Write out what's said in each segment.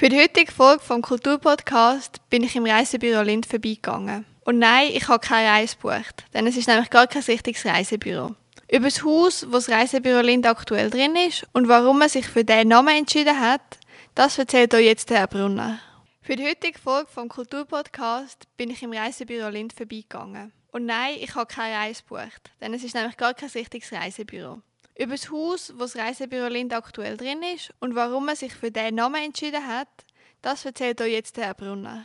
Für die heutige Folge vom Kulturpodcast bin ich im Reisebüro Lind vorbeigegangen. Und nein, ich habe kein Reise gebucht, denn es ist nämlich gar kein richtiges Reisebüro. Über das Haus, wo das Reisebüro Lind aktuell drin ist und warum man sich für diesen Namen entschieden hat, das erzählt euch jetzt Herr Brunner. Für die heutige Folge vom Kulturpodcast bin ich im Reisebüro Lind vorbeigegangen. Und nein, ich habe keine Reise gebucht, denn es ist nämlich gar kein richtiges Reisebüro über das Haus, wo das Reisebüro Lind aktuell drin ist und warum man sich für diesen Namen entschieden hat, das erzählt euch jetzt Herr Brunner.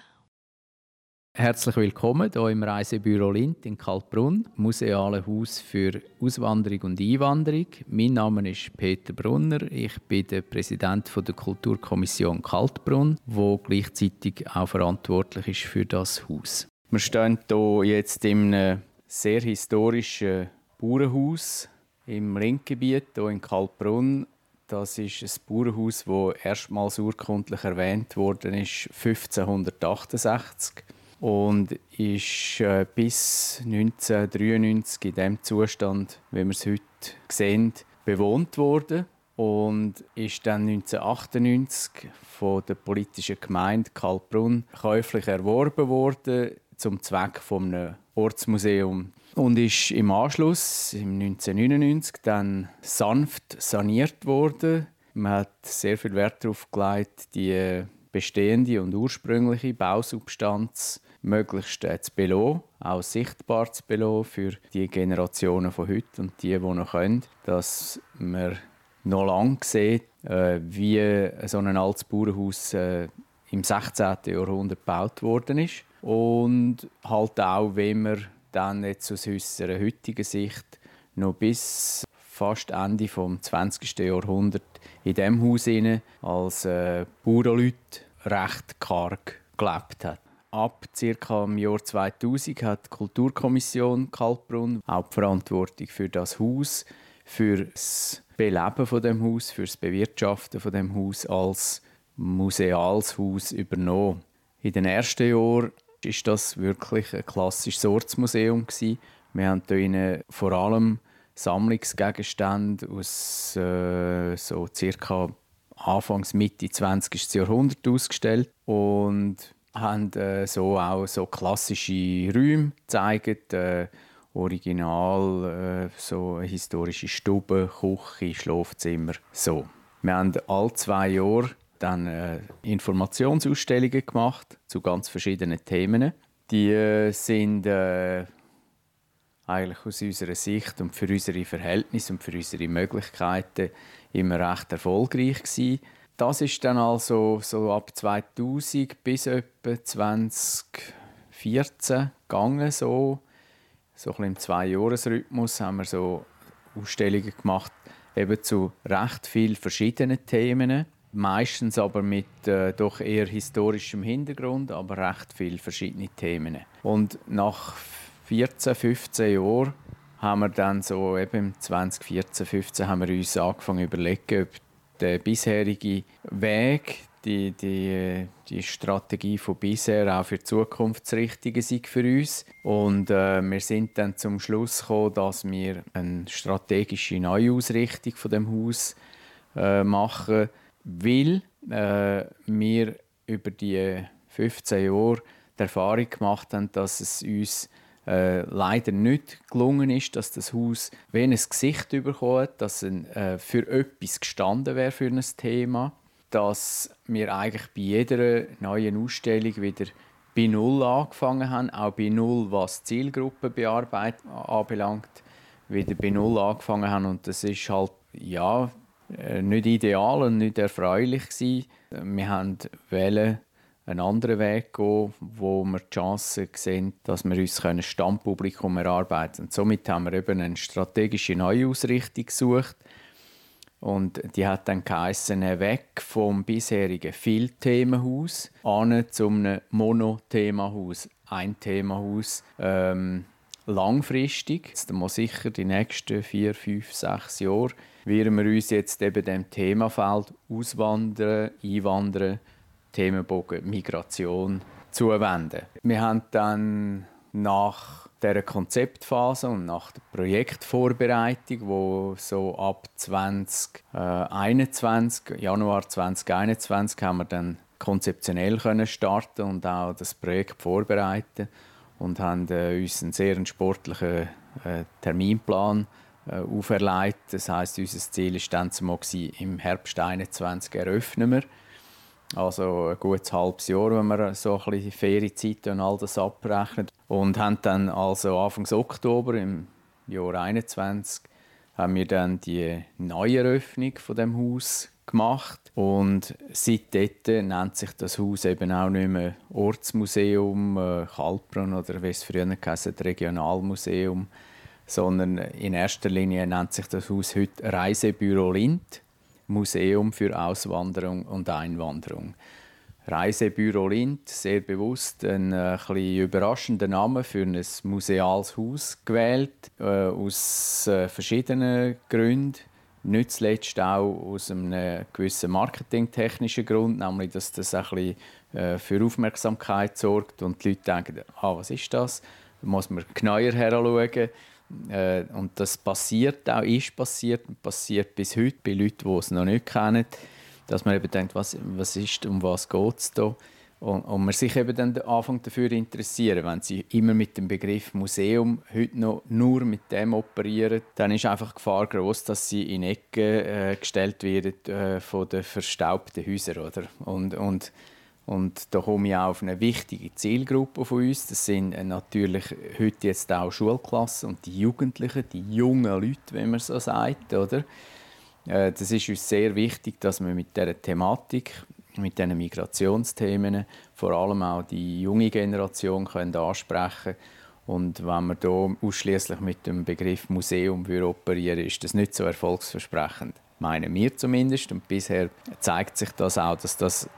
Herzlich willkommen hier im Reisebüro Lind in Kaltbrunn, museale Haus für Auswanderung und Einwanderung. Mein Name ist Peter Brunner. Ich bin der Präsident der Kulturkommission Kaltbrunn, wo gleichzeitig auch verantwortlich ist für das Haus. Wir stehen hier jetzt in einem sehr historischen Bauernhaus im Ringgebiet hier in Kaltbrunn. Das ist ein Bauernhaus, das erstmals urkundlich erwähnt ist 1568 und ist äh, bis 1993 in dem Zustand, wie wir es heute sehen, bewohnt worden und ist dann 1998 von der politischen Gemeinde Kaltbrunn käuflich erworben worden zum Zweck von einem Ortsmuseum und ist im Anschluss im 1999 dann sanft saniert worden. Man hat sehr viel Wert darauf gelegt, die bestehende und ursprüngliche Bausubstanz möglichst zu belassen, auch sichtbar zu belassen für die Generationen von heute und die, die noch können, dass man noch lange sieht, äh, wie so ein altes Bauernhaus äh, im 16. Jahrhundert gebaut worden ist und halt auch, wie man dann jetzt aus unserer heutigen Sicht noch bis fast Ende des 20. Jahrhunderts in diesem Haus als äh, Bauernleute recht karg gelebt hat. Ab ca. im Jahr 2000 hat die Kulturkommission Kaltbrunn auch die Verantwortung für das Haus, für das Beleben von dem Haus, für das Bewirtschaften von dem Haus als museales Haus übernommen. In den ersten Jahren ist das wirklich ein klassisches Ortsmuseum. Wir haben hier vor allem Sammlungsgegenstände aus äh, so circa Anfangs Mitte 20. Jahrhundert ausgestellt und haben äh, so auch so klassische Räume gezeigt, äh, original äh, so historische Stube, Küche, Schlafzimmer, so. Wir haben alle zwei Jahre dann äh, Informationsausstellungen gemacht zu ganz verschiedenen Themen. Die äh, sind äh, eigentlich aus unserer Sicht und für unsere Verhältnisse und für unsere Möglichkeiten immer recht erfolgreich gewesen. Das ist dann also so ab 2000 bis etwa 2014 gegangen so so ein im Zwei-Jahres-Rhythmus haben wir so Ausstellungen gemacht eben zu recht vielen verschiedenen Themen meistens aber mit äh, doch eher historischem Hintergrund, aber recht viele verschiedene Themen. Und nach 14, 15 Jahren haben wir dann so eben 2014, 15 haben wir uns angefangen überlegen, ob der bisherige Weg, die, die, die Strategie von bisher auch für die Zukunft das Richtige ist für uns. Und äh, wir sind dann zum Schluss gekommen, dass wir eine strategische Neuausrichtung von dem Haus äh, machen weil äh, wir über die 15 Jahre die Erfahrung gemacht haben, dass es uns äh, leider nicht gelungen ist, dass das Haus wie ein Gesicht bekommt, dass ein, äh, für etwas gestanden wäre für ein Thema, dass wir eigentlich bei jeder neuen Ausstellung wieder bei Null angefangen haben, auch bei Null, was Zielgruppenbearbeitung anbelangt, wieder bei Null angefangen haben. Und das ist halt, ja, nicht ideal und nicht erfreulich gewesen. Wir haben wählen einen anderen Weg gehen, wo wir die Chance sehen, dass wir uns ein Stammpublikum erarbeiten können. Somit haben wir eben eine strategische Neuausrichtung gesucht. Und die hat dann geheissen, weg vom bisherigen Vielthemenhaus an zu einem Monothemahaus, ein Themahaus. Ähm, langfristig, jetzt mal sicher die nächsten vier, fünf, sechs Jahre, werden wir uns jetzt eben dem Themafeld Auswandern, Einwandern, Themenbogen Migration zuwenden. Wir haben dann nach der Konzeptphase und nach der Projektvorbereitung, wo so ab 2021, Januar 2021, haben wir dann konzeptionell können starten und auch das Projekt vorbereiten und haben äh, uns einen sehr sportlichen äh, Terminplan äh, auferlegt. Das heißt, unser Ziel ist dann zumal im Herbst 2021 eröffnen wir. Also ein gutes halbes Jahr, wenn man so ein bisschen Ferienzeit und all das abrechnet. Und haben dann also Anfang Oktober im Jahr 2021 haben wir dann die Neueröffnung von dem Haus gemacht und seitdem nennt sich das Haus eben auch nicht mehr Ortsmuseum äh, Kalbrunn oder wie es früher geheißen Regionalmuseum, sondern in erster Linie nennt sich das Haus heute Reisebüro Lind, Museum für Auswanderung und Einwanderung. Reisebüro Lind, sehr bewusst ein äh, überraschender Name für ein museales Haus gewählt, äh, aus äh, verschiedenen Gründen. Nicht zuletzt auch aus einem gewissen marketingtechnischen Grund, nämlich dass das ein bisschen äh, für Aufmerksamkeit sorgt und die Leute denken, ah, was ist das? Da muss man genauer heranschauen. Äh, und das passiert auch, ist passiert passiert bis heute bei Leuten, die es noch nicht kennen, dass man eben denkt, was, was ist, um was geht es da? Und, und man sich eben dann anfängt dafür interessieren, wenn sie immer mit dem Begriff Museum heute noch nur mit dem operieren, dann ist einfach die Gefahr groß, dass sie in Ecken äh, gestellt werden äh, von den verstaubten Häusern, oder? Und, und und da komme ich auch auf eine wichtige Zielgruppe von uns. Das sind äh, natürlich heute jetzt auch Schulklassen und die Jugendlichen, die jungen Leute, wenn man so sagt, oder? Äh, das ist uns sehr wichtig, dass wir mit dieser Thematik mit diesen Migrationsthemen vor allem auch die junge Generation können ansprechen und wenn man hier ausschließlich mit dem Begriff Museum operieren ist das nicht so erfolgsversprechend. Meinen wir zumindest. Und bisher zeigt sich das auch, dass das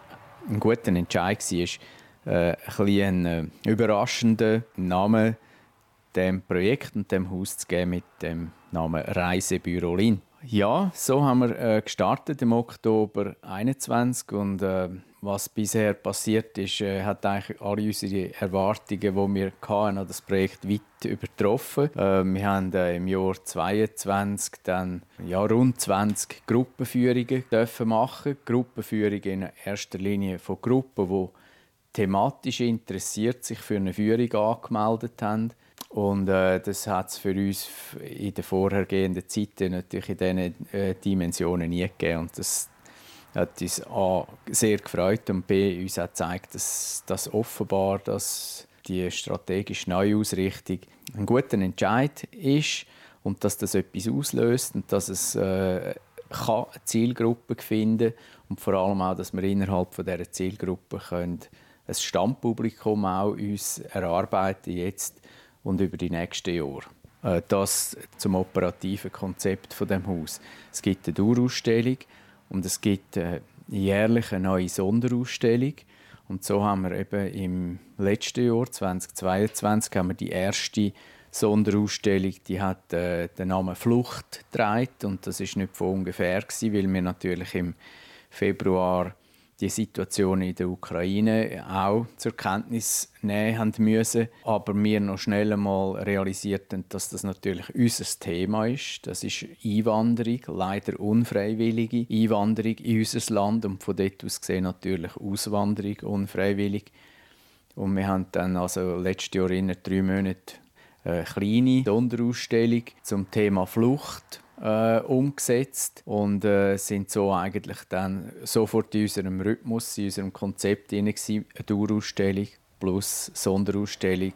ein guter Entscheid war, äh, ein, ein äh, überraschender Name dem Projekt und dem Haus zu geben mit dem Namen Reisebüro Lin. Ja, so haben wir äh, gestartet im Oktober 2021 und äh, was bisher passiert ist, äh, hat eigentlich alle unsere Erwartungen, die wir hatten, an das Projekt weit übertroffen. Äh, wir haben äh, im Jahr 2022 dann ja, rund 20 Gruppenführungen dürfen machen. Gruppenführungen in erster Linie von Gruppen, die thematisch interessiert sich für eine Führung angemeldet haben und äh, das hat es für uns in den vorhergehenden Zeiten natürlich in diesen äh, Dimensionen nie gegeben. Und das hat uns A, sehr gefreut und B, uns auch gezeigt, dass, dass offenbar dass die strategische Neuausrichtung ein guter Entscheid ist und dass das etwas auslöst und dass es äh, kann eine Zielgruppe finden und vor allem auch, dass wir innerhalb von dieser Zielgruppe können ein Stammpublikum auch uns erarbeiten jetzt und über die nächsten Jahre. Äh, das zum operativen Konzept von dem Haus. Es gibt eine Dauerausstellung und es gibt eine jährliche neue Sonderausstellung. Und so haben wir eben im letzten Jahr, 2022, haben wir die erste Sonderausstellung, die hat äh, den Namen Flucht getragen. Und das ist nicht von ungefähr, gewesen, weil wir natürlich im Februar die Situation in der Ukraine auch zur Kenntnis nehmen haben müssen. Aber wir noch schnell einmal realisierten, dass das natürlich unser Thema ist. Das ist Einwanderung, leider unfreiwillige Einwanderung in unser Land und von dort aus gesehen natürlich Auswanderung unfreiwillig. Und wir haben dann also letztes Jahr in drei Monaten eine kleine Sonderausstellung zum Thema Flucht äh, umgesetzt und äh, sind so eigentlich dann sofort in unserem Rhythmus, in unserem Konzept drin gewesen, eine Dauerausstellung plus Sonderausstellung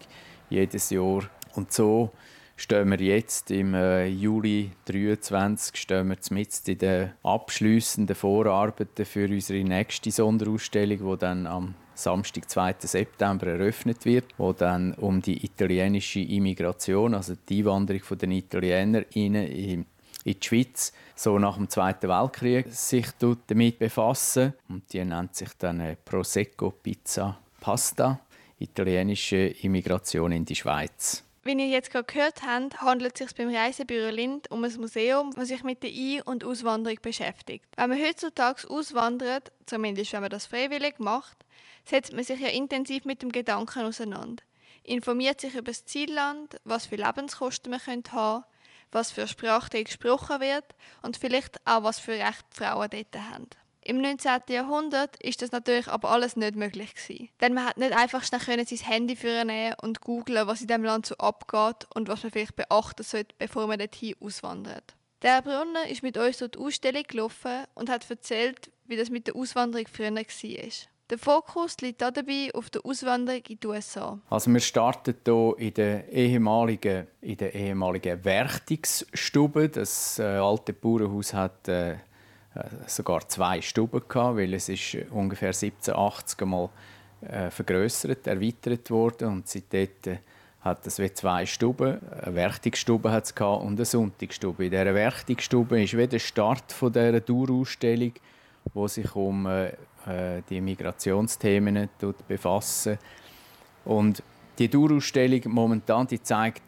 jedes Jahr. Und so stehen wir jetzt im äh, Juli 2023 stehen wir mit in den abschließenden Vorarbeiten für unsere nächste Sonderausstellung, die dann am Samstag, 2. September eröffnet wird, wo dann um die italienische Immigration, also die Einwanderung der Italiener in in die Schweiz so nach dem Zweiten Weltkrieg sich damit befassen. Und die nennt sich dann äh, Prosecco Pizza Pasta, italienische Immigration in die Schweiz. Wie ihr jetzt gerade gehört habt, handelt es sich beim Reisebüro Lind um ein Museum, das sich mit der Ein- und Auswanderung beschäftigt. Wenn man heutzutage auswandert, zumindest wenn man das freiwillig macht, setzt man sich ja intensiv mit dem Gedanken auseinander. Informiert sich über das Zielland, was für Lebenskosten man haben könnte, was für Sprache gesprochen wird und vielleicht auch, was für Rechte Frauen dort haben. Im 19. Jahrhundert ist das natürlich aber alles nicht möglich gewesen. Denn man hat nicht einfach schnell sein Handy nehmen und googlen, was in dem Land so abgeht und was man vielleicht beachten sollte, bevor man dorthin auswandert. Der Brunner ist mit uns durch die Ausstellung gelaufen und hat erzählt, wie das mit der Auswanderung früher war. Der Fokus liegt dabei auf der Auswanderung in die USA. Also wir starten hier in der ehemaligen, in der ehemaligen Werchtungsstube. Das äh, alte Bauernhaus hat äh, äh, sogar zwei Stuben gehabt, weil es ist ungefähr 1780 mal äh, vergrößert, erweitert wurde und seitdem äh, hat es zwei Stuben, eine gehabt und eine Sonntagsstube. In dieser Werchtungsstube ist wie der Start von dieser Dauerausstellung, wo sich um äh, äh die Migrationsthemen befassen und die Dauerausstellung momentan die zeigt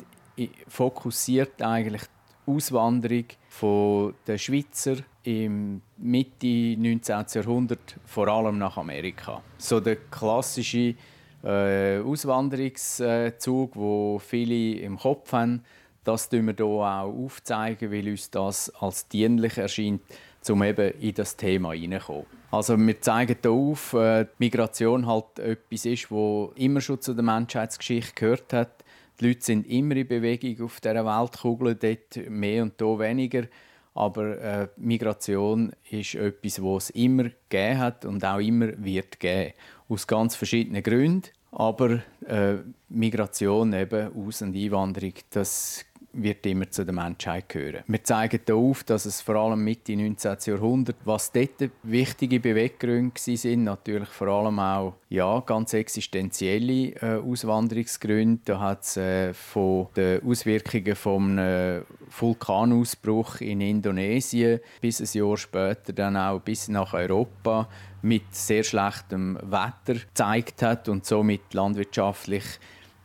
fokussiert eigentlich die Auswanderung von den Schweizer im Mitte 19. Jahrhundert vor allem nach Amerika. So der klassische äh, Auswanderungszug, wo viele im Kopf haben, das tun wir hier auch aufzeigen, weil uns das als dienlich erscheint, um eben in das Thema hineinzukommen. Also wir zeigen hier auf, äh, Migration halt etwas ist, wo immer schon zu der Menschheitsgeschichte gehört hat. Die Leute sind immer in Bewegung auf dieser Weltkugel, dort mehr und hier weniger. Aber äh, Migration ist etwas, was es immer gegeben hat und auch immer wird geben. Aus ganz verschiedenen Gründen. Aber äh, Migration, eben Aus- und Einwanderung, das wird immer zu der Menschheit gehören. Wir zeigen hier auf, dass es vor allem Mitte 19. Jahrhundert, was dort wichtige Beweggründe sind, natürlich vor allem auch ja, ganz existenzielle äh, Auswanderungsgründe. Da hat es äh, von den Auswirkungen vom äh, Vulkanausbruch in Indonesien bis ein Jahr später dann auch bis nach Europa mit sehr schlechtem Wetter gezeigt hat und somit landwirtschaftlich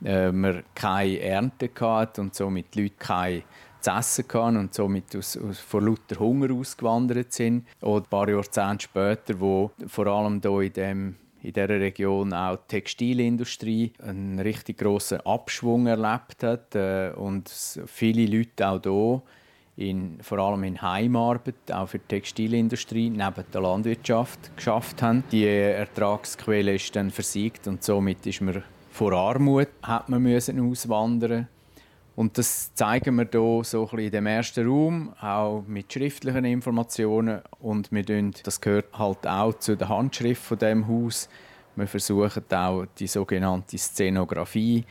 äh, man keine Ernte hatte und somit die Leute keine zu essen hatten und somit aus, aus, vor lauter Hunger ausgewandert sind. Oder ein paar Jahrzehnte später, wo vor allem hier in, dem, in dieser Region auch die Textilindustrie einen richtig grossen Abschwung erlebt hat äh, und viele Leute auch hier in, vor allem in Heimarbeit, auch für die Textilindustrie, neben der Landwirtschaft geschafft haben. Die Ertragsquelle ist dann versiegt und somit ist man vor Armut hat man müssen auswandern und das zeigen wir hier so ein in dem ersten Raum, auch mit schriftlichen Informationen und wir das gehört halt auch zu der Handschrift von dem Haus. Wir versuchen auch die sogenannte Szenografie,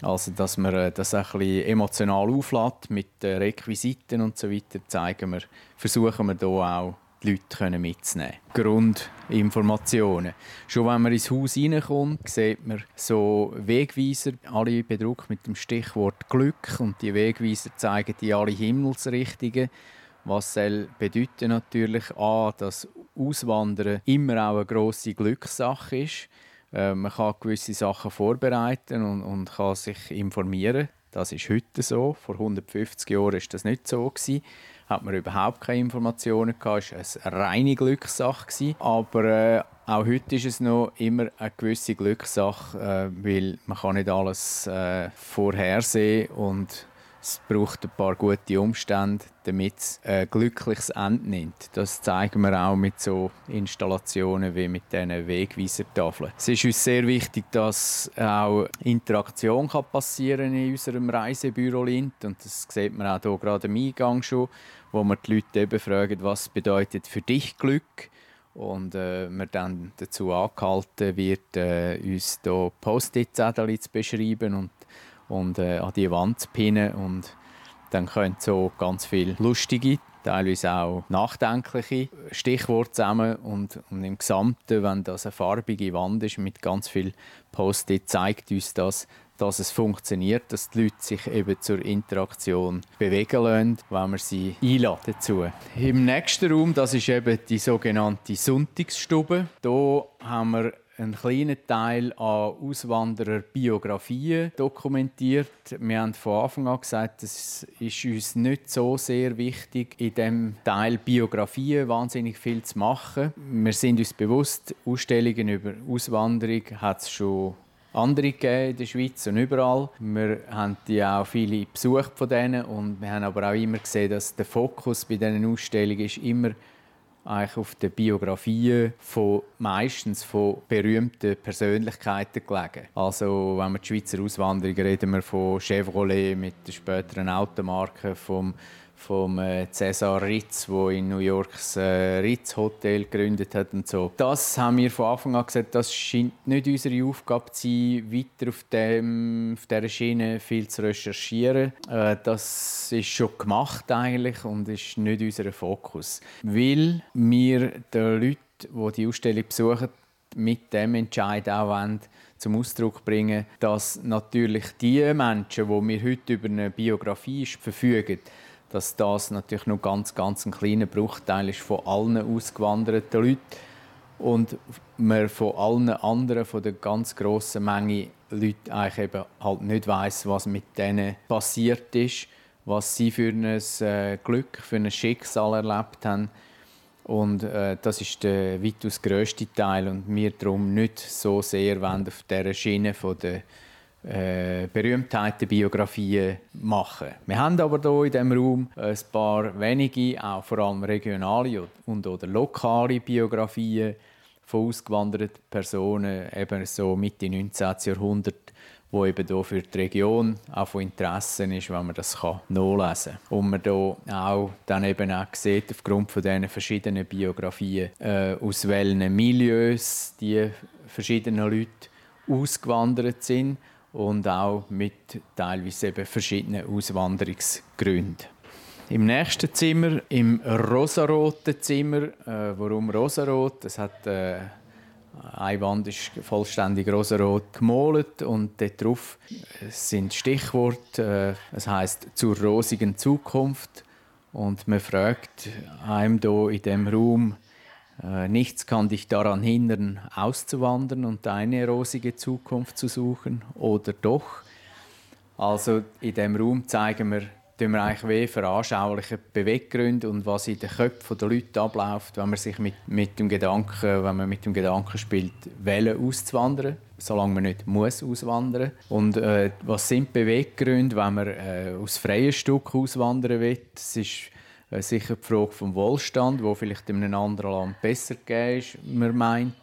also dass man äh, das ein emotional auflädt mit Requisiten und so weiter, zeigen wir, versuchen wir hier auch die Leute mitzunehmen. Grundinformationen. Schon wenn man ins Haus reinkommt, sieht man so Wegweiser, alle bedruckt mit dem Stichwort Glück und die Wegweiser zeigen die alle Himmelsrichtungen. Was soll bedeuten natürlich A, dass Auswandern immer auch eine grosse Glückssache ist. Äh, man kann gewisse Sachen vorbereiten und, und kann sich informieren. Das ist heute so. Vor 150 Jahren war das nicht so gewesen hat man überhaupt keine Informationen gehabt. Es war eine reine Glückssache. Gewesen. Aber äh, auch heute ist es noch immer eine gewisse Glückssache, äh, weil man kann nicht alles äh, vorhersehen und es braucht ein paar gute Umstände, damit es ein glückliches Ende nimmt. Das zeigen wir auch mit so Installationen wie mit diesen Wegweisertafeln. Es ist uns sehr wichtig, dass auch Interaktion kann passieren in unserem Reisebüro Lind und das sieht man auch hier gerade im Eingang schon, wo wir die Leute eben fragen, was bedeutet für dich Glück? und äh, man dann dazu angehalten wird, äh, uns hier Post-it-Zettel zu beschreiben und und äh, an die Wand zu pinnen und dann können so ganz viele lustige, teilweise auch nachdenkliche Stichworte zusammen und, und im Gesamten, wenn das eine farbige Wand ist mit ganz viel Post-it, zeigt uns das, dass es funktioniert, dass die Leute sich eben zur Interaktion bewegen lassen, wenn wir sie einladen dazu. Im nächsten Raum, das ist eben die sogenannte Sonntagsstube. Hier haben wir einen kleinen Teil an Auswandererbiografien dokumentiert. Wir haben von Anfang an gesagt, es ist uns nicht so sehr wichtig, in dem Teil Biografien wahnsinnig viel zu machen. Wir sind uns bewusst, Ausstellungen über Auswanderung hat es schon andere gegeben in der Schweiz und überall. Wir haben die auch viele besucht von denen und wir haben aber auch immer gesehen, dass der Fokus bei diesen Ausstellungen ist immer eigentlich auf den Biografien von meistens von berühmten Persönlichkeiten gelegen. Also wenn wir die Schweizer Auswanderung reden wir von Chevrolet mit der späteren Automarke vom vom äh, Cesar Ritz, wo in New York äh, Ritz Hotel gegründet hat und so. Das haben wir von Anfang an gesagt, das scheint nicht unsere Aufgabe zu sein, weiter auf, dem, auf dieser Schiene viel zu recherchieren. Äh, das ist schon gemacht eigentlich und ist nicht unser Fokus. Weil wir den Leuten, die die Ausstellung besuchen, mit dem Entscheid auch wollen, zum Ausdruck bringen, dass natürlich die Menschen, die wir heute über eine Biografie verfügen, dass das natürlich nur ganz, ganz ein kleiner Bruchteil ist von allen ausgewanderten Leuten und man von allen anderen, von der ganz grossen Menge Leute eigentlich eben halt nicht weiß, was mit denen passiert ist, was sie für ein äh, Glück, für ein Schicksal erlebt haben. Und äh, das ist der weitaus grösste Teil und wir darum nicht so sehr auf dieser Schiene von der äh, Berühmtheiten, Biografien machen. Wir haben aber hier in diesem Raum ein paar wenige, auch vor allem regionale und oder lokale Biografien von ausgewanderten Personen, eben so Mitte 19. Jahrhundert, wo eben hier für die Region auch von Interesse ist, wenn man das nachlesen kann. Und man hier auch dann eben auch sieht, aufgrund von diesen verschiedenen Biografien, äh, aus welchen Milieus die verschiedenen Leute ausgewandert sind und auch mit teilweise eben verschiedenen Auswanderungsgründen. Im nächsten Zimmer, im rosaroten Zimmer, äh, warum rosarot? Das hat äh, eine Wand ist vollständig rosarot gemalt und dort drauf sind Stichworte. Äh, es heißt zur rosigen Zukunft und man fragt einem hier in dem Raum, nichts kann dich daran hindern, auszuwandern und deine rosige Zukunft zu suchen, oder doch? Also in dem Raum zeigen wir, tun wir wie veranschaulichen Beweggründe und was in den Köpfen der Leute abläuft, wenn man sich mit, mit dem Gedanken, wenn man mit dem Gedanken spielt, wählen auszuwandern, solange man nicht muss auswandern. Und äh, was sind Beweggründe, wenn man äh, aus freien Stück auswandern will? Das ist äh, sicher die Frage vom Wohlstand, wo vielleicht in einem anderen Land besser ist, man meint.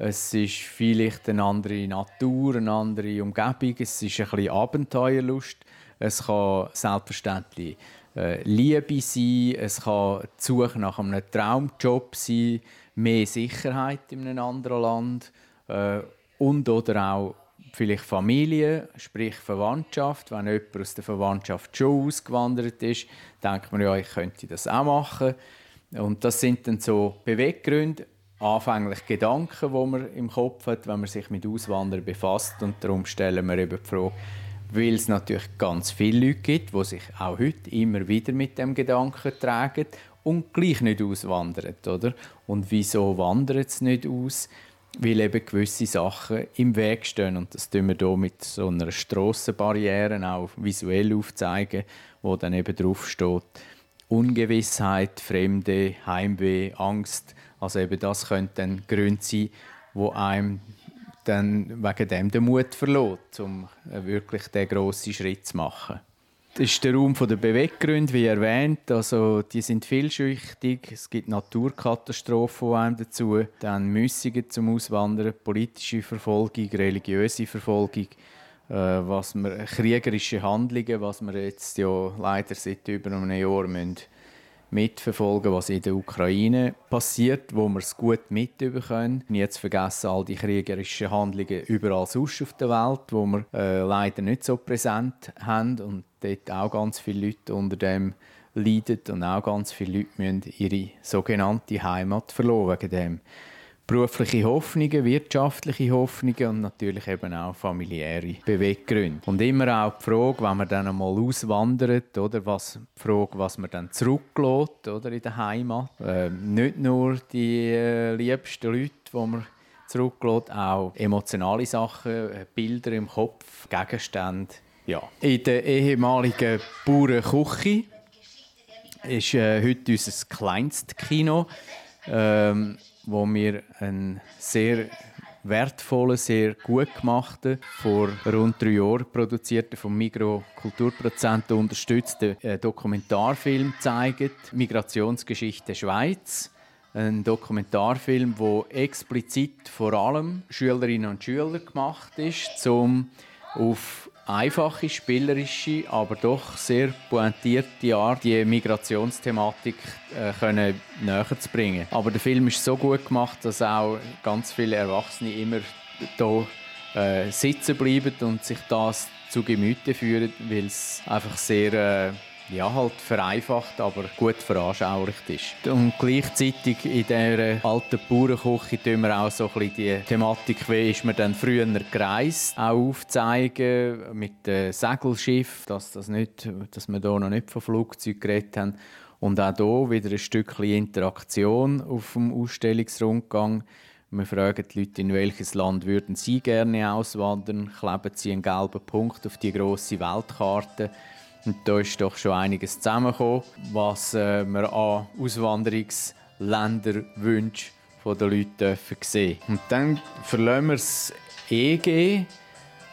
Es ist vielleicht eine andere Natur, eine andere Umgebung, es ist ein bisschen Abenteuerlust. Es kann selbstverständlich äh, Liebe sein, es kann die Suche nach einem Traumjob sein, mehr Sicherheit in einem anderen Land äh, und oder auch vielleicht Familie, sprich Verwandtschaft. Wenn jemand aus der Verwandtschaft schon ausgewandert ist, denkt man ja, ich könnte das auch machen. Und das sind dann so Beweggründe, anfänglich Gedanken, die man im Kopf hat, wenn man sich mit Auswandern befasst. Und darum stellen wir eben die Frage, weil es natürlich ganz viele Leute gibt, die sich auch heute immer wieder mit dem Gedanken tragen und gleich nicht auswandern, oder? Und wieso wandert es nicht aus? Weil eben gewisse Sachen im Weg stehen. Und das tun wir hier mit so einer Strassenbarriere auch visuell aufzeigen, wo dann eben drauf steht, Ungewissheit, Fremde, Heimweh, Angst. Also eben das könnte dann Gründe sein, wo einem dann wegen dem den Mut verlässt, um wirklich den grossen Schritt zu machen. Das ist der Raum der Beweggründe, wie erwähnt. Also, die sind vielschichtig. Es gibt Naturkatastrophen einem dazu, dann Müssungen zum Auswandern, politische Verfolgung, religiöse Verfolgung, äh, was wir, kriegerische Handlungen, was wir jetzt ja leider seit über einem Jahr müssen mitverfolgen, was in der Ukraine passiert, wo wir es gut mitbekommen. Jetzt vergessen all die kriegerischen Handlungen überall sonst auf der Welt, wo wir äh, leider nicht so präsent haben und dort auch ganz viele Leute unter dem leiden und auch ganz viele Leute müssen ihre sogenannte Heimat verloren wegen dem berufliche Hoffnungen, wirtschaftliche Hoffnungen und natürlich eben auch familiäre Beweggründe. Und immer auch die Frage, wenn man dann einmal auswandert, oder was, die Frage, was man dann zurücklässt oder, in der Heimat. Äh, nicht nur die äh, liebsten Leute, die man zurücklässt, auch emotionale Sachen, äh, Bilder im Kopf, Gegenstände. Ja. In der ehemaligen Bauernküche ist äh, heute unser kleinstes Kino. Ähm, wo wir einen sehr wertvollen, sehr gut gemachten, vor rund drei Jahren produzierten, vom Migro Kulturprozent unterstützten äh, Dokumentarfilm zeigen, Migrationsgeschichte Schweiz. Ein Dokumentarfilm, der explizit vor allem Schülerinnen und Schüler gemacht ist, um auf einfache, spielerische, aber doch sehr pointierte Art die Migrationsthematik äh, können näher zu bringen. Aber der Film ist so gut gemacht, dass auch ganz viele Erwachsene immer hier äh, sitzen bleiben und sich das zu Gemüte führen, weil es einfach sehr äh, ja, halt vereinfacht, aber gut veranschaulicht ist. Und gleichzeitig in dieser alten Bauernküche tun wir auch so ein bisschen die Thematik, wie ist man dann früher gereist, auch aufzeigen mit dem Segelschiff, dass, das nicht, dass wir hier noch nicht von Flugzeugen geredet haben. Und auch hier wieder ein Stückchen Interaktion auf dem Ausstellungsrundgang. Wir fragen die Leute, in welches Land würden sie gerne auswandern, kleben sie einen gelben Punkt auf die grosse Weltkarte und da ist doch schon einiges zusammengekommen, was äh, wir an Auswanderungsländerwünschen von den Leuten dürfen sehen. Und dann verlassen wir das EG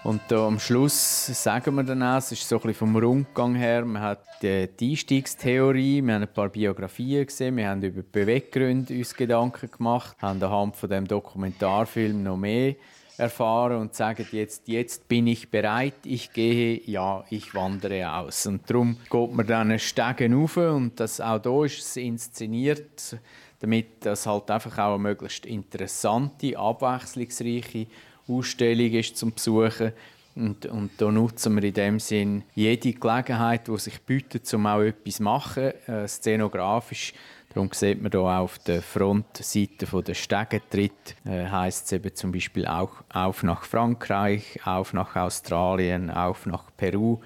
und da am Schluss sagen wir dann auch, es ist so ein bisschen vom Rundgang her, man hat die Einstiegstheorie, wir haben ein paar Biografien gesehen, wir haben über Beweggründe uns Gedanken gemacht, haben anhand von dem Dokumentarfilm noch mehr erfahren und sagen jetzt, jetzt bin ich bereit, ich gehe, ja, ich wandere aus. Und darum geht man dann Stegen rauf und das, auch hier ist es inszeniert, damit das halt einfach auch eine möglichst interessante, abwechslungsreiche Ausstellung ist zum Besuchen. Und, und da nutzen wir in dem Sinn jede Gelegenheit, die sich bietet, um auch etwas zu machen, äh, szenografisch Darum sieht man hier auf der Frontseite der Stegentritt, äh, heißt es eben zum Beispiel auch auf nach Frankreich, auf nach Australien, auf nach Peru.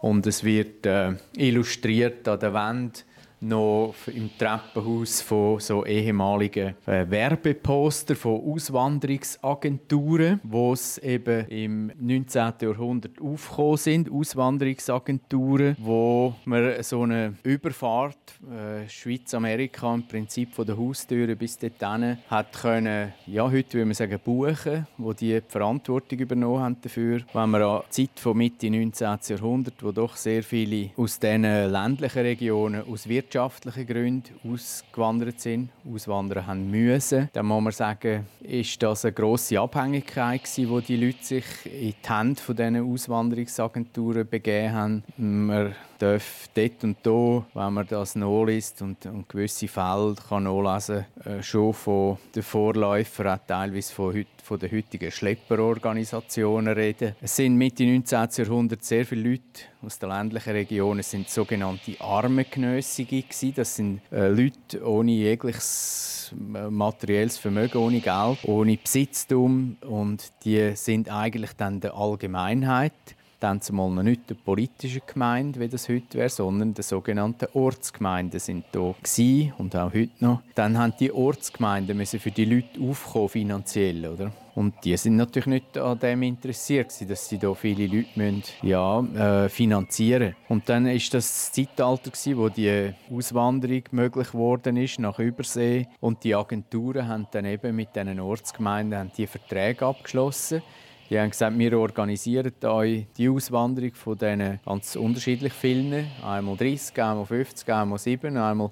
Und es wird äh, illustriert an der Wand noch im Treppenhaus von so ehemaligen äh, Werbeposter von Auswanderungsagenturen, wo es eben im 19. Jahrhundert aufgekommen sind, Auswanderungsagenturen, wo man so eine Überfahrt äh, Schweiz-Amerika im Prinzip von der Haustüre bis dorthin hat können, ja heute würde man sagen buchen, wo die, die Verantwortung übernommen haben dafür. Wenn man an die Zeit von Mitte 19. Jahrhundert, wo doch sehr viele aus diesen ländlichen Regionen aus Wirtschaft wirtschaftlichen Gründen ausgewandert sind, auswandern haben müssen, dann muss man sagen, ist das eine grosse Abhängigkeit gewesen, wo die Leute sich in die Hände von diesen Auswanderungsagenturen begeben haben. Man darf dort und da, wenn man das nachliest und, und gewisse Fälle kann nachlesen, äh, schon von den Vorläufern, auch teilweise von, von den heutigen Schlepperorganisationen reden. Es sind Mitte 19. Jahrhundert sehr viele Leute aus den ländlichen Regionen sind sogenannte Armengenössige gewesen. Das sind äh, Leute ohne jegliches äh, materielles Vermögen, ohne Geld, ohne Besitztum und die sind eigentlich dann der Allgemeinheit dann zumal noch nicht der politische Gemeinde, wie das heute wäre, sondern der sogenannten Ortsgemeinden sind da gewesen und auch heute noch. Dann haben die Ortsgemeinden müssen für die Leute aufkommen finanziell, oder? Und die sind natürlich nicht an dem interessiert, dass sie da viele Leute müssen, ja, äh, finanzieren Und dann ist das, das Zeitalter, gewesen, wo die Auswanderung möglich geworden ist nach Übersee. Und die Agenturen haben dann eben mit diesen Ortsgemeinden haben die Verträge abgeschlossen. Die haben gesagt, wir organisieren euch die Auswanderung von diesen ganz unterschiedlich vielen. Einmal 30, einmal 50, einmal 7, einmal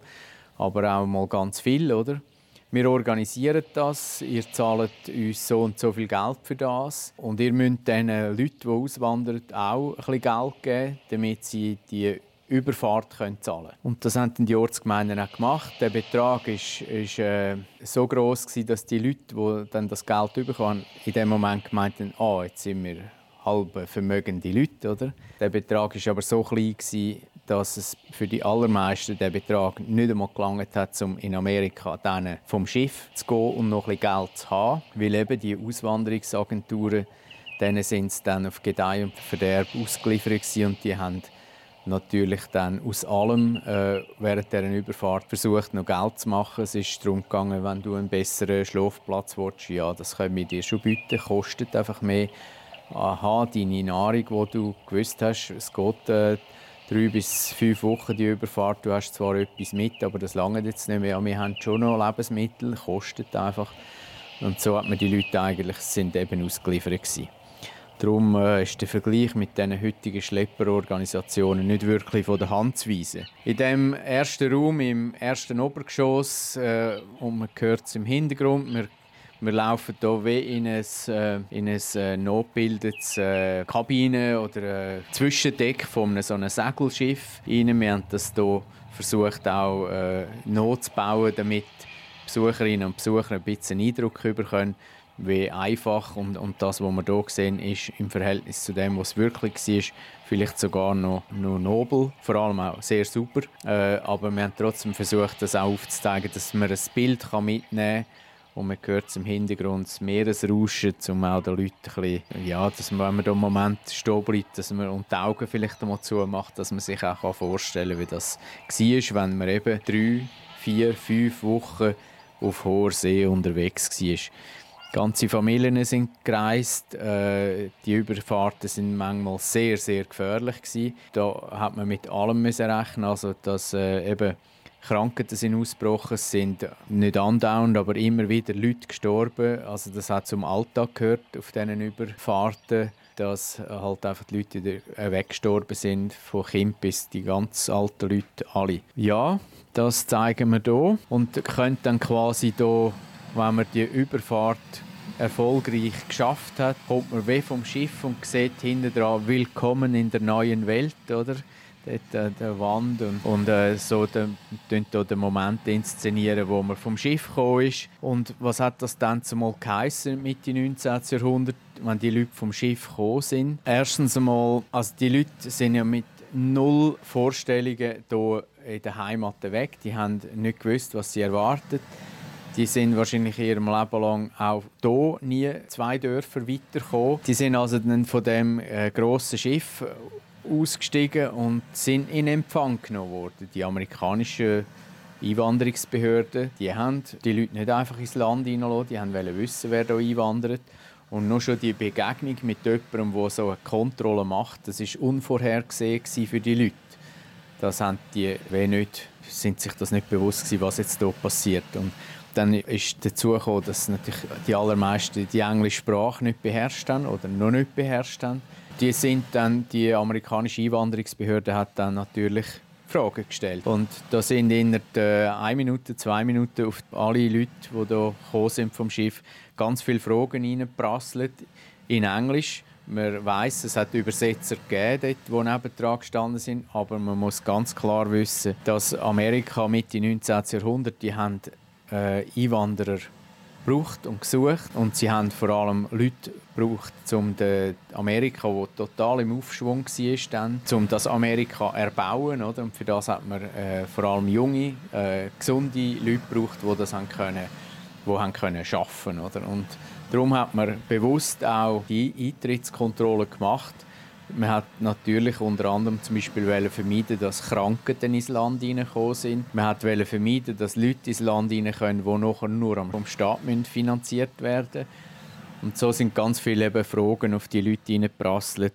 aber auch mal ganz viel, oder? Wir organisieren das, ihr zahlt uns so und so viel Geld für das und ihr müsst den Leuten, die auswandern, auch ein bisschen Geld geben, damit sie die Überfahrt können zahlen können. Und das haben die Ortsgemeinden auch gemacht. Der Betrag ist, ist äh, so groß dass die Leute, die dann das Geld bekommen, in dem Moment gemeint haben, oh, jetzt sind wir halb vermögende Leute, oder? Der Betrag ist aber so klein gewesen, dass es für die allermeisten der Betrag nicht einmal gelangt hat, um in Amerika dann vom Schiff zu gehen und noch ein bisschen Geld zu haben, weil eben die Auswanderungsagenturen, denen sind es dann auf Gedeih und Verderb ausgeliefert und die haben natürlich dann aus allem äh, während dieser Überfahrt versucht, noch Geld zu machen. Es ist darum gegangen, wenn du einen besseren Schlafplatz willst, ja, das können wir dir schon bieten, kostet einfach mehr. Aha, deine Nahrung, die du gewusst hast, es geht äh, drei bis fünf Wochen die Überfahrt, du hast zwar etwas mit, aber das lange jetzt nicht mehr. Ja, wir haben schon noch Lebensmittel, kostet einfach. Und so hat man die Leute eigentlich, sind eben ausgeliefert gewesen. Darum äh, ist der Vergleich mit den heutigen Schlepperorganisationen nicht wirklich von der Hand zu weisen. In dem ersten Raum, im ersten Obergeschoss, äh, und man hört es im Hintergrund, wir wir laufen hier wie in eine, äh, in eine äh, äh, Kabine oder äh, Zwischendeck von einem, so einem Segelschiff rein. Wir haben das hier versucht auch äh, nachzubauen, damit Besucherinnen und Besucher ein bisschen Eindruck bekommen, wie einfach und, und das, was wir hier sehen, ist im Verhältnis zu dem, was es wirklich war, vielleicht sogar noch, noch nobel, vor allem auch sehr super. Äh, aber wir haben trotzdem versucht, das auch aufzuzeigen, dass man ein Bild mitnehmen kann und man hört es im Hintergrund das Meeresrauschen, um auch den Leuten ein bisschen, ja, dass man, wenn man da einen Moment stehen bleibt, dass man und die Augen vielleicht einmal zumacht, dass man sich auch vorstellen kann, wie das war, wenn man eben drei, vier, fünf Wochen auf hoher See unterwegs war. Ganze Familien sind gereist. Äh, die Überfahrten sind manchmal sehr, sehr gefährlich gewesen. Da hat man mit allem müssen rechnen, also dass äh, eben Krankheiten sind ausgebrochen, sind nicht andauernd, aber immer wieder Leute gestorben. Also das hat zum Alltag gehört auf diesen Überfahrten, dass halt einfach die Leute äh, weggestorben sind, von Kind bis die ganz alten Leute alle. Ja, das zeigen wir hier und können dann quasi hier, wenn man die Überfahrt erfolgreich geschafft hat, kommt man wie vom Schiff und sieht hinten dran «Willkommen in der neuen Welt», oder? dort an der Wand und, und äh, so den, den Moment inszenieren, wo man vom Schiff gekommen ist. Und was hat das dann zumal geheissen Mitte 19. Jahrhundert, wenn die Leute vom Schiff gekommen sind? Erstens einmal, also die Leute sind ja mit null Vorstellungen hier in der Heimat weg. Die haben nicht gewusst, was sie erwartet. Die sind wahrscheinlich in ihrem Leben lang auch hier nie zwei Dörfer weitergekommen. Die sind also dann von dem äh, grossen Schiff ausgestiegen und sind in Empfang genommen worden. Die amerikanischen Einwanderungsbehörden, die haben die Leute nicht einfach ins Land hineingelassen, die wollten wissen, wer da einwandert. Und nur schon die Begegnung mit jemandem, der so eine Kontrolle macht, das war unvorhergesehen für die Leute. Das haben die nicht, sind sich das nicht bewusst gewesen, was jetzt hier passiert. Und dann ist dazu gekommen, dass natürlich die allermeisten die englische Sprache nicht beherrscht haben oder noch nicht beherrscht haben die sind dann, die amerikanische Einwanderungsbehörde hat dann natürlich Fragen gestellt. Und da sind innerhalb äh, eine Minute, zwei Minuten auf alle Leute, die hier gekommen sind vom Schiff, ganz viele Fragen reingeprasselt in Englisch. Man weiß, es hat Übersetzer gegeben, die nebendran gestanden sind, aber man muss ganz klar wissen, dass Amerika Mitte 19. Jahrhundert, die haben äh, Einwanderer gebraucht und gesucht und sie haben vor allem Leute gebraucht, um Amerika, wo total im Aufschwung war, dann, um das Amerika erbauen, oder? Und für das hat man äh, vor allem junge, äh, gesunde Leute gebraucht, die das haben können, die haben können schaffen, oder? Darum hat man bewusst auch die Eintrittskontrolle gemacht man hat natürlich unter anderem zum Beispiel vermeiden, dass Krankheiten ins Land hineingekommen sind. Man hat vermeiden, dass Leute ins Land hineinkommen, die nachher nur vom Staat finanziert werden Und so sind ganz viele eben Fragen auf die Leute hineingeprasselt,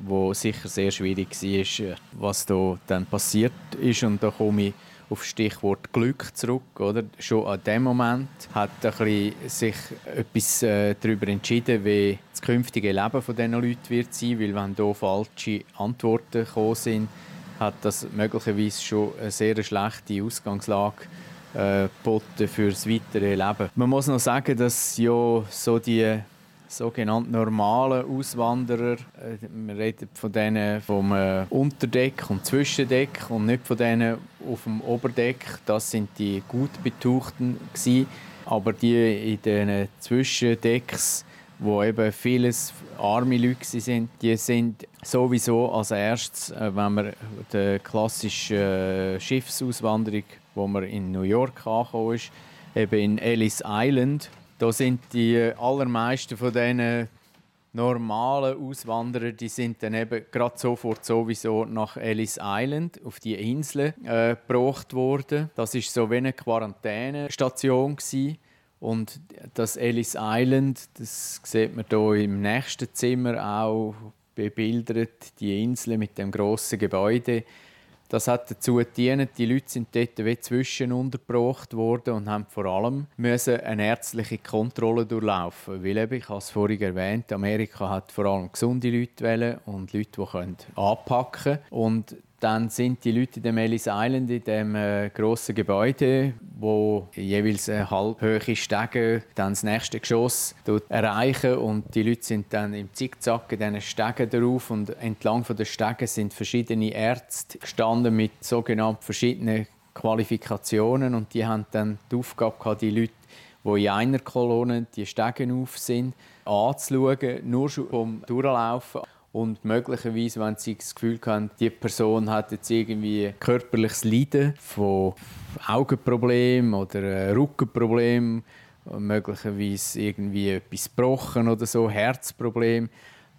wo sicher sehr schwierig war, was da dann passiert ist. Und da komme ich auf Stichwort Glück zurück. Oder? Schon an dem Moment hat ein sich etwas äh, darüber entschieden, wie das künftige Leben von diesen Leuten wird sein, weil wenn hier falsche Antworten gekommen sind, hat das möglicherweise schon eine sehr schlechte Ausgangslage äh, geboten für das weitere Leben. Man muss noch sagen, dass ja so die sogenannten normalen Auswanderer. Äh, wir reden von denen vom äh, Unterdeck und Zwischendeck und nicht von denen auf dem Oberdeck. Das sind die gut betuchten gewesen. Aber die in den Zwischendecks, wo eben vieles arme Leute sind, die sind sowieso als erstes, äh, wenn man die klassische Schiffsauswanderung, wo man in New York angekommen ist, eben in Ellis Island da sind die allermeisten von diesen normalen Auswanderer, die sind dann eben gerade sofort sowieso nach Ellis Island auf die Insel äh, gebracht worden. Das ist so wie eine Quarantänestation gewesen. Und das Ellis Island, das sieht man hier im nächsten Zimmer auch bebildert, die Insel mit dem großen Gebäude Das hat dazu gedient, die Leute sind dort wie zwischen untergebracht worden und haben vor allem müssen eine ärztliche Kontrolle durchlaufen. Weil eben, ich habe es vorhin erwähnt, Amerika hat vor allem gesunde Leute und Leute, die anpacken können. Und dann sind die Leute in dem Ellis Island, in dem äh, grossen Gebäude, wo jeweils eine halbhöhe Stege dann das nächste Geschoss erreichen und die Leute sind dann im Zickzack in diesen Stegen drauf und entlang von der Stege sind verschiedene Ärzte gestanden mit sogenannten verschiedenen Qualifikationen und die haben dann die Aufgabe gehabt, die Leute die in einer Kolonne die Stegen auf sind, anzuschauen, nur schon vom Durchlaufen und möglicherweise, wenn sie das Gefühl haben, die Person hat jetzt irgendwie körperliches Leiden von Augenproblemen oder Rückenproblemen, möglicherweise irgendwie etwas gebrochen oder so, Herzproblem,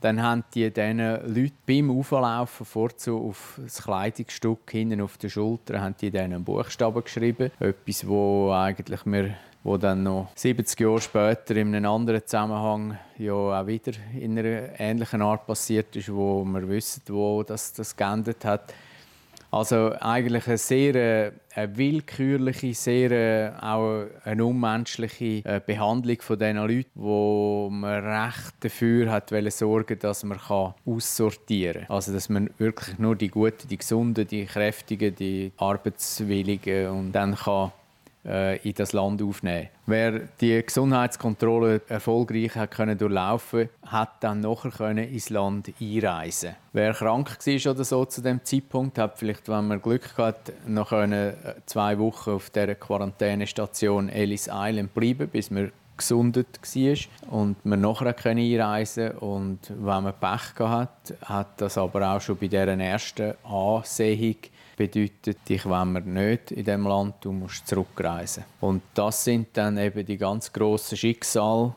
dann haben die diesen Leuten beim Auflaufen vorzu auf das Kleidungsstück hinten auf der Schulter haben die einen Buchstaben geschrieben, etwas, wo eigentlich wir wo dann noch 70 Jahre später in einem anderen Zusammenhang ja auch wieder in einer ähnlichen Art passiert ist, wo wir wissen, wo das, das geendet hat. Also eigentlich eine sehr äh, eine willkürliche, sehr äh, auch eine unmenschliche äh, Behandlung von diesen Leuten, wo man recht dafür hat sorgen dass man aussortieren kann. Also dass man wirklich nur die Guten, die Gesunden, die Kräftigen, die Arbeitswilligen und dann kann in das Land aufnehmen. Wer die Gesundheitskontrolle erfolgreich hat können durchlaufen, hat dann nachher können ins Land einreisen. Wer krank war oder so zu dem Zeitpunkt, hat vielleicht, wenn man Glück hat, noch können äh, zwei Wochen auf der Quarantänestation Ellis Island bleiben, bis man gesundet war und man nachher einreisen konnte. Und wenn man Pech hat, hat das aber auch schon bei dieser ersten Ansehung bedeutet, dich wenn wir nicht in dem Land, du musst zurückreisen. Und das sind dann eben die ganz grossen Schicksale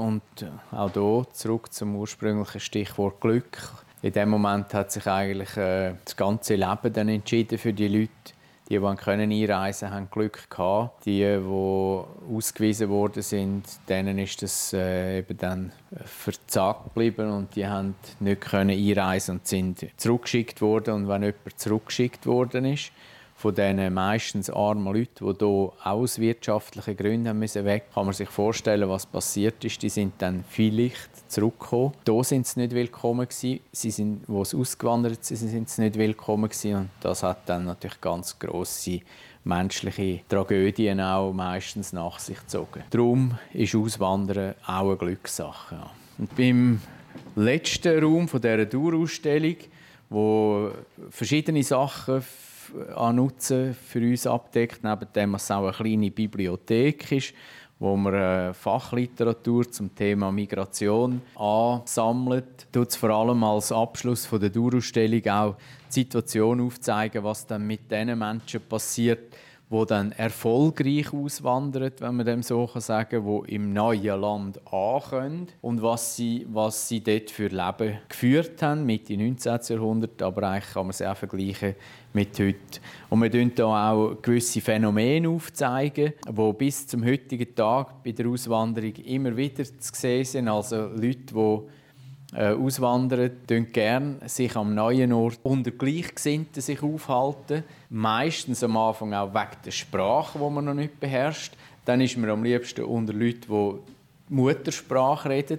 und auch hier zurück zum ursprünglichen Stichwort Glück. In dem Moment hat sich eigentlich äh, das ganze Leben dann entschieden für die Leute, die, die können einreisen haben Glück gehabt. Die, die ausgewiesen worden sind, denen ist das äh, eben dann verzagt geblieben und die haben nicht können einreisen und sind zurückgeschickt worden. Und wenn jemand zurückgeschickt worden ist, von diesen meistens armen Leuten, die hier aus wirtschaftlichen Gründen müssen weg kann man sich vorstellen, was passiert ist. Die sind dann vielleicht zurückgekommen. Hier sind sie nicht willkommen gewesen. Sie sind, wo sie ausgewandert sind, sind sie nicht willkommen gewesen. Und das hat dann natürlich ganz grosse menschliche Tragödien auch meistens nach sich gezogen. Darum ist Auswandern auch eine Glückssache. Und beim letzten Raum dieser Dauerausstellung, wo verschiedene Sachen an Nutzen für uns abdeckt, neben dem, dass es auch eine kleine Bibliothek ist, wo man äh, Fachliteratur zum Thema Migration ansammelt. Tut es vor allem als Abschluss der Dauerausstellung auch die Situation aufzeigen, was dann mit diesen Menschen passiert, wo dann erfolgreich auswandern, wenn man dem so sagen kann, wo im neuen Land ankommen und was sie, was sie dort für Leben geführt haben, mit dem 19. Jahrhundert, aber eigentlich kann man es auch vergleichen mit heute. Und wir zeigen hier auch gewisse Phänomene aufzeigen, die bis zum heutigen Tag bei der Auswanderung immer wieder zu sehen sind, also Leute, die äh, auswandern, tun gern sich am neuen Ort unter Gleichgesinnten sich aufhalten. Meistens am Anfang auch wegen der Sprache, die man noch nicht beherrscht. Dann ist man am liebsten unter Leuten, die Muttersprache reden.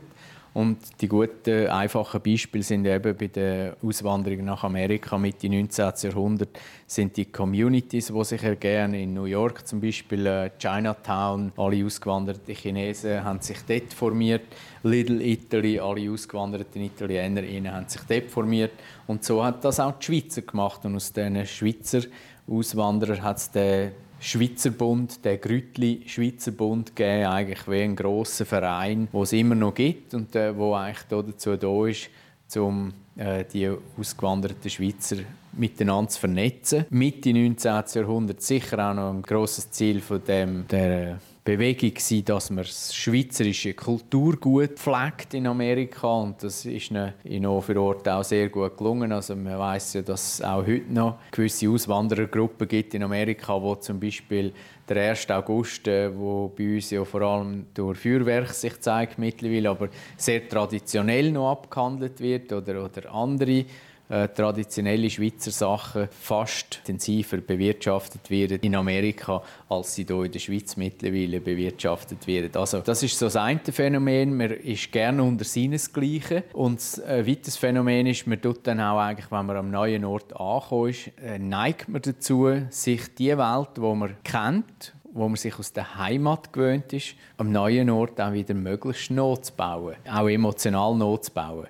Und die guten, einfachen Beispiele sind eben bei der Auswanderung nach Amerika Mitte 19. Jahrhundert sind die Communities, die sich ergeben. In New York zum Beispiel äh, Chinatown, alle ausgewanderten Chinesen haben sich dort formiert. Little Italy, alle ausgewanderten Italiener haben sich dort formiert. Und so hat das auch die Schweizer gemacht. Und aus diesen Schweizer Auswanderern hat es den Schweizer Bund, der Grütli Schweizer Bund gegeben, eigentlich wie ein grosser Verein, wo es immer noch gibt und äh, wo eigentlich dazu da ist, um äh, die ausgewanderten Schweizer miteinander zu vernetzen. Mitte 19. Jahrhundert sicher auch noch ein grosses Ziel von dem, der Bewegung gewesen, dass man das schweizerische Kulturgut pflegt in Amerika und das ist in Ort auch sehr gut gelungen. Also man weiß ja, dass es auch heute noch gewisse Auswanderergruppen gibt in Amerika, wo zum Beispiel der 1. August, äh, wo bei uns ja vor allem durch Feuerwerk sich zeigt mittlerweile, aber sehr traditionell noch abgehandelt wird oder, oder andere äh, traditionelle Schweizer Sachen fast intensiver bewirtschaftet werden in Amerika, als sie hier in der Schweiz mittlerweile bewirtschaftet werden. Also das ist so das eine Phänomen, man ist gerne unter seinesgleichen. Und ein weiteres Phänomen ist, man tut dann auch eigentlich, wenn man am neuen Ort angekommen ist, äh, neigt man dazu, sich die Welt, die man kennt, wo man sich aus der Heimat gewöhnt ist, am neuen Ort auch wieder möglichst notzubauen, auch emotional notzubauen.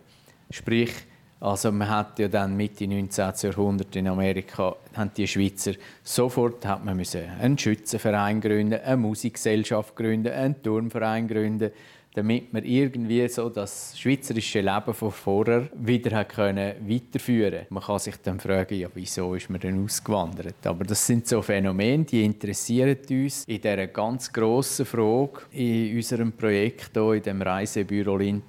Sprich, also man hat ja dann Mitte 19. Jahrhundert in Amerika, haben die Schweizer sofort hat man müssen einen Schützenverein gründen, eine Musikgesellschaft gründen, einen Turnverein gründen, damit man irgendwie so das schweizerische Leben von vorher wieder hat können weiterführen. Man kann sich dann fragen, ja, wieso ist man denn ausgewandert? Aber das sind so Phänomene, die interessieren uns in dieser ganz grossen Frage in unserem Projekt hier, in dem Reisebüro Lind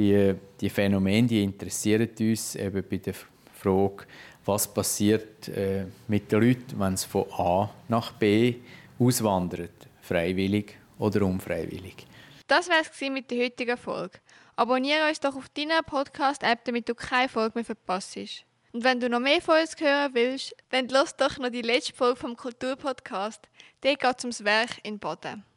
die, die Phänomene die interessieren uns eben bei der Frage, was passiert äh, mit den Leuten, wenn sie von A nach B auswandern, freiwillig oder unfreiwillig. Das war es mit der heutigen Folge. Abonniere uns doch auf deiner Podcast-App, damit du keine Folge mehr verpasst. Und wenn du noch mehr von uns hören willst, dann lass doch noch die letzte Folge vom Kulturpodcast. Der geht ums Werk in Baden.